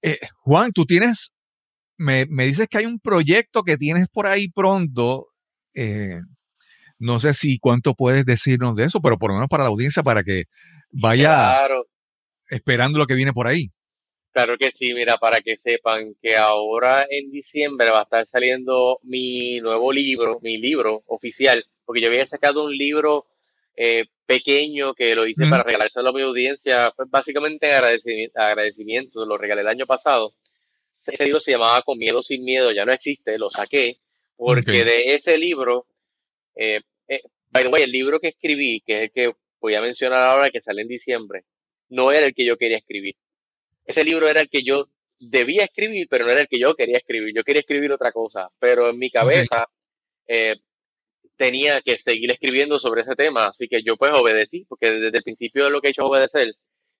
Eh, Juan, tú tienes, me, me, dices que hay un proyecto que tienes por ahí pronto. Eh, no sé si cuánto puedes decirnos de eso, pero por lo menos para la audiencia, para que vaya esperando lo que viene por ahí. Claro que sí, mira, para que sepan que ahora en diciembre va a estar saliendo mi nuevo libro, mi libro oficial, porque yo había sacado un libro eh, pequeño que lo hice para regalárselo a mi audiencia, pues básicamente agradecimiento, agradecimiento, lo regalé el año pasado. Ese libro se llamaba Con Miedo Sin Miedo, ya no existe, lo saqué, porque de ese libro, eh, eh, by the way, el libro que escribí, que es el que voy a mencionar ahora, que sale en diciembre, no era el que yo quería escribir ese libro era el que yo debía escribir, pero no era el que yo quería escribir. Yo quería escribir otra cosa, pero en mi cabeza eh, tenía que seguir escribiendo sobre ese tema, así que yo pues obedecí, porque desde el principio lo que he hecho es obedecer.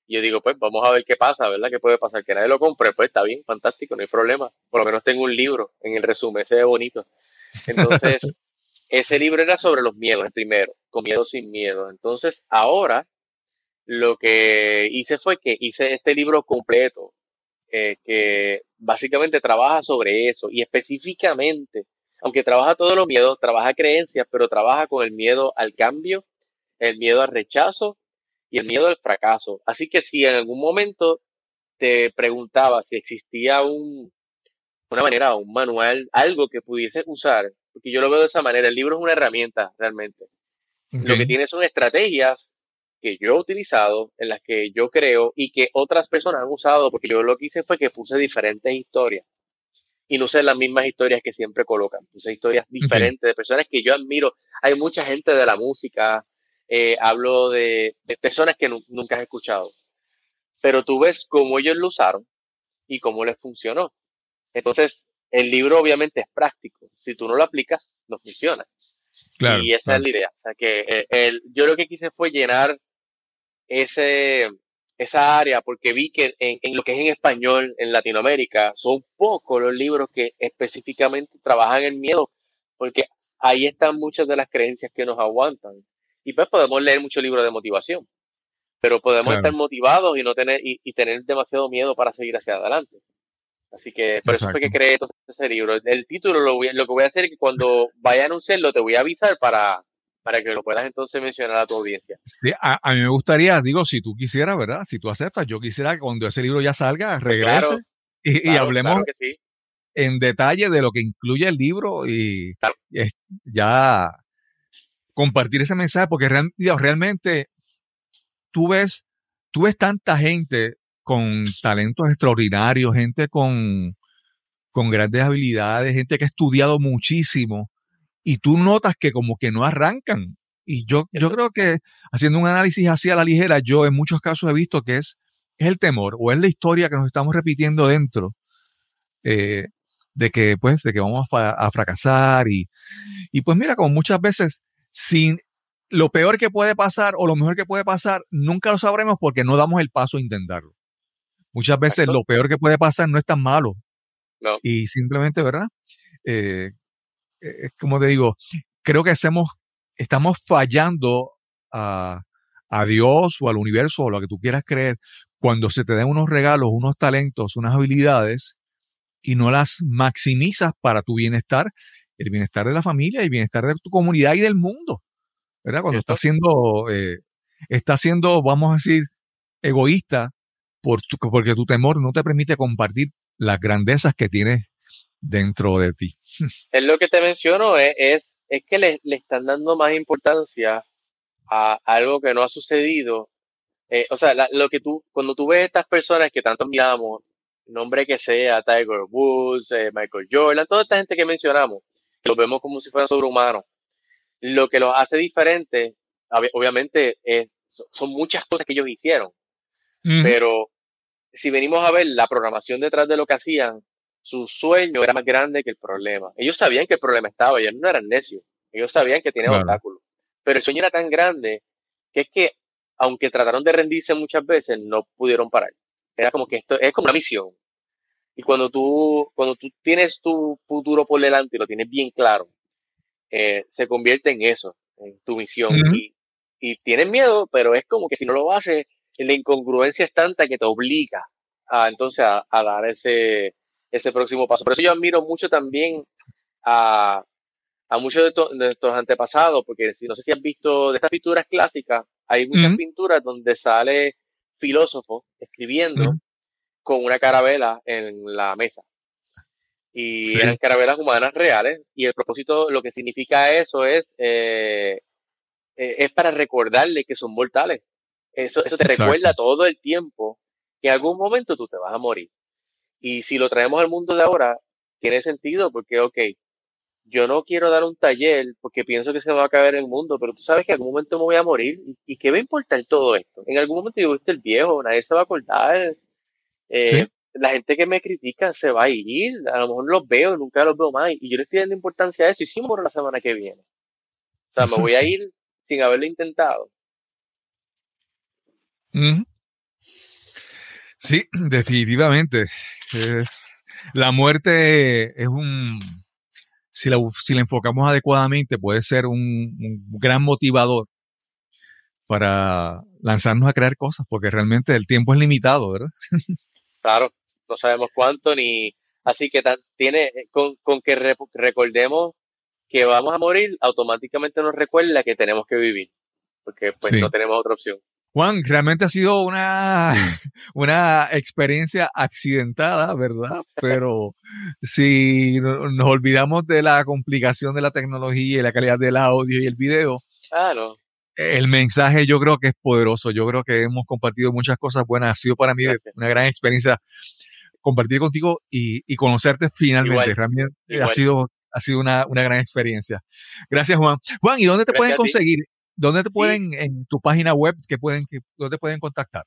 Y yo digo, pues vamos a ver qué pasa, ¿verdad? ¿Qué puede pasar? Que nadie lo compre, pues está bien, fantástico, no hay problema. Por lo menos tengo un libro en el resumen, ese es bonito. Entonces, ese libro era sobre los miedos, el primero, con miedo sin miedo. Entonces, ahora lo que hice fue que hice este libro completo, eh, que básicamente trabaja sobre eso y específicamente, aunque trabaja todos los miedos, trabaja creencias, pero trabaja con el miedo al cambio, el miedo al rechazo y el miedo al fracaso. Así que si en algún momento te preguntaba si existía un, una manera, un manual, algo que pudiese usar, porque yo lo veo de esa manera, el libro es una herramienta realmente. Lo que tiene son estrategias que yo he utilizado, en las que yo creo y que otras personas han usado, porque yo lo que hice fue que puse diferentes historias y no sé las mismas historias que siempre colocan, puse historias diferentes de personas que yo admiro. Hay mucha gente de la música, eh, hablo de, personas que nunca has escuchado, pero tú ves cómo ellos lo usaron y cómo les funcionó. Entonces, el libro obviamente es práctico. Si tú no lo aplicas, no funciona. y esa es la idea. O sea, que eh, el, yo lo que quise fue llenar ese, esa área porque vi que en, lo que es en español en Latinoamérica son pocos los libros que específicamente trabajan el miedo, porque ahí están muchas de las creencias que nos aguantan. Y pues podemos leer muchos libros de motivación, pero podemos estar motivados y no tener y, tener demasiado miedo para seguir hacia adelante. Así que por eso fue que creé ese libro. El título lo, lo que voy a hacer es que cuando vaya a anunciarlo te voy a avisar para, para que lo puedas entonces mencionar a tu audiencia. Sí, a, mí me gustaría, digo, si tú quisieras, ¿verdad? Si tú aceptas, yo quisiera que cuando ese libro ya salga, pues regrese y, hablemos en detalle de lo que incluye el libro y ya compartir ese mensaje, porque realmente tú ves, tú ves tanta gente con talentos extraordinarios, gente con, con grandes habilidades, gente que ha estudiado muchísimo y tú notas que como que no arrancan. Y yo, yo creo que haciendo un análisis así a la ligera, yo en muchos casos he visto que es, es el temor o es la historia que nos estamos repitiendo dentro eh, de que pues de que vamos a, fracasar y, y, pues mira, como muchas veces sin lo peor que puede pasar o lo mejor que puede pasar, nunca lo sabremos porque no damos el paso a intentarlo. Muchas veces lo peor que puede pasar no es tan malo. No. Y simplemente, ¿verdad? Eh, eh, es como te digo, creo que hacemos, estamos fallando a, a Dios o al universo o lo que tú quieras creer cuando se te den unos regalos, unos talentos, unas habilidades y no las maximizas para tu bienestar, el bienestar de la familia y el bienestar de tu comunidad y del mundo. ¿Verdad? Cuando estás siendo, eh, está siendo, vamos a decir, egoísta por porque tu temor no te permite compartir las grandezas que tienes dentro de ti. Es lo que te menciono, es, es, que le, están dando más importancia a algo que no ha sucedido. Eh, o sea, lo que tú, cuando tú ves estas personas que tanto miramos, nombre que sea, Tiger Woods, eh, Michael Jordan, toda esta gente que mencionamos, los vemos como si fueran sobrehumanos. Lo que los hace diferentes obviamente son muchas cosas que ellos hicieron, pero si venimos a ver la programación detrás de lo que hacían, su sueño era más grande que el problema. Ellos sabían que el problema estaba, ellos no eran necios, ellos sabían que tenía obstáculos, pero el sueño era tan grande que es que, aunque trataron de rendirse muchas veces, no pudieron parar. Era como que esto es como una misión. Y cuando tú, cuando tú tienes tu futuro por delante y lo tienes bien claro, eh, se convierte en eso, en tu misión. y, y tienes miedo, pero es como que si no lo haces, la incongruencia es tanta que te obliga a entonces a, dar ese, ese próximo paso. Por eso yo admiro mucho también a, a muchos de, estos, de estos antepasados, porque si no sé si has visto de estas pinturas clásicas, hay muchas pinturas donde sale filósofo escribiendo con una carabela en la mesa. Y eran carabelas humanas reales, y el propósito, lo que significa eso es, eh, eh, es para recordarle que son mortales. Eso, eso te recuerda todo el tiempo que en algún momento tú te vas a morir. Y si lo traemos al mundo de ahora, tiene sentido porque, ok, yo no quiero dar un taller porque pienso que se me va a caer el mundo, pero tú sabes que en algún momento me voy a morir. ¿Y, qué va a importar todo esto? En algún momento yo viste el viejo, nadie se va a acordar. Eh, la gente que me critica se va a ir, a lo mejor los veo, nunca los veo más. Y yo le estoy dando importancia a eso y sí por la semana que viene. O sea, me voy a ir sin haberlo intentado. Sí, definitivamente. Es, la muerte es un, si la, si la enfocamos adecuadamente, puede ser un, gran motivador para lanzarnos a crear cosas, porque realmente el tiempo es limitado, ¿verdad? claro, no sabemos cuánto ni... Así que tiene, con, con que recordemos que vamos a morir, automáticamente nos recuerda que tenemos que vivir, porque pues no tenemos otra opción. Juan, realmente ha sido una, una experiencia accidentada, ¿verdad? Pero si nos olvidamos de la complicación de la tecnología y la calidad del audio y el video, el mensaje yo creo que es poderoso. Yo creo que hemos compartido muchas cosas buenas. Ha sido para mí una gran experiencia compartir contigo y, conocerte finalmente. Realmente ha sido, ha sido una, gran experiencia. Gracias, Juan. Juan, ¿y dónde te pueden conseguir? ¿Dónde te pueden, en tu página web, que pueden, que, dónde pueden contactar?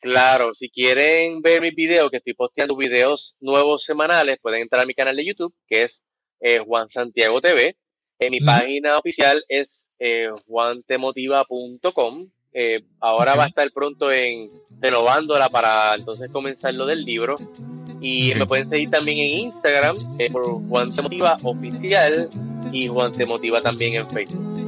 Claro, si quieren ver mis videos, que estoy posteando videos nuevos semanales, pueden entrar a mi canal de YouTube, que es eh, Juan Santiago TV. En mi página oficial es eh, juantemotiva.com. Eh, ahora va a estar pronto en renovándola para entonces comenzar lo del libro. Y me pueden seguir también en Instagram por Juan Temotiva Oficial y Juan Temotiva también en Facebook.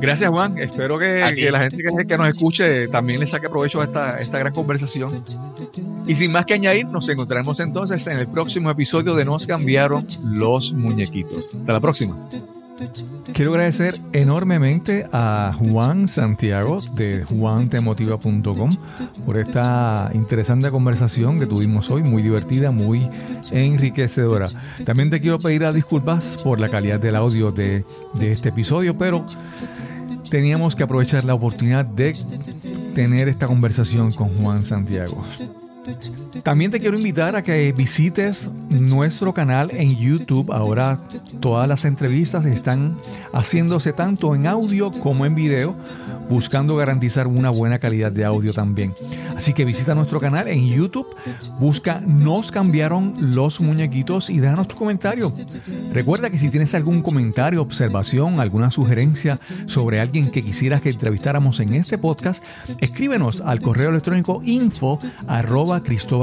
Gracias, Juan. Espero que, la gente que, nos escuche también le saque provecho a esta, esta gran conversación. Y sin más que añadir, nos encontraremos entonces en el próximo episodio de Nos cambiaron los muñequitos. Hasta la próxima. Quiero agradecer enormemente a Juan Santiago de juantemotiva.com por esta interesante conversación que tuvimos hoy, muy divertida, muy enriquecedora. También te quiero pedir disculpas por la calidad del audio de, de este episodio, pero teníamos que aprovechar la oportunidad de tener esta conversación con Juan Santiago. También te quiero invitar a que visites nuestro canal en YouTube. Ahora todas las entrevistas están haciéndose tanto en audio como en video, buscando garantizar una buena calidad de audio también. Así que visita nuestro canal en YouTube, busca Nos cambiaron los muñequitos y déjanos tu comentario. Recuerda que si tienes algún comentario, observación, alguna sugerencia sobre alguien que quisieras que entrevistáramos en este podcast, escríbenos al correo electrónico info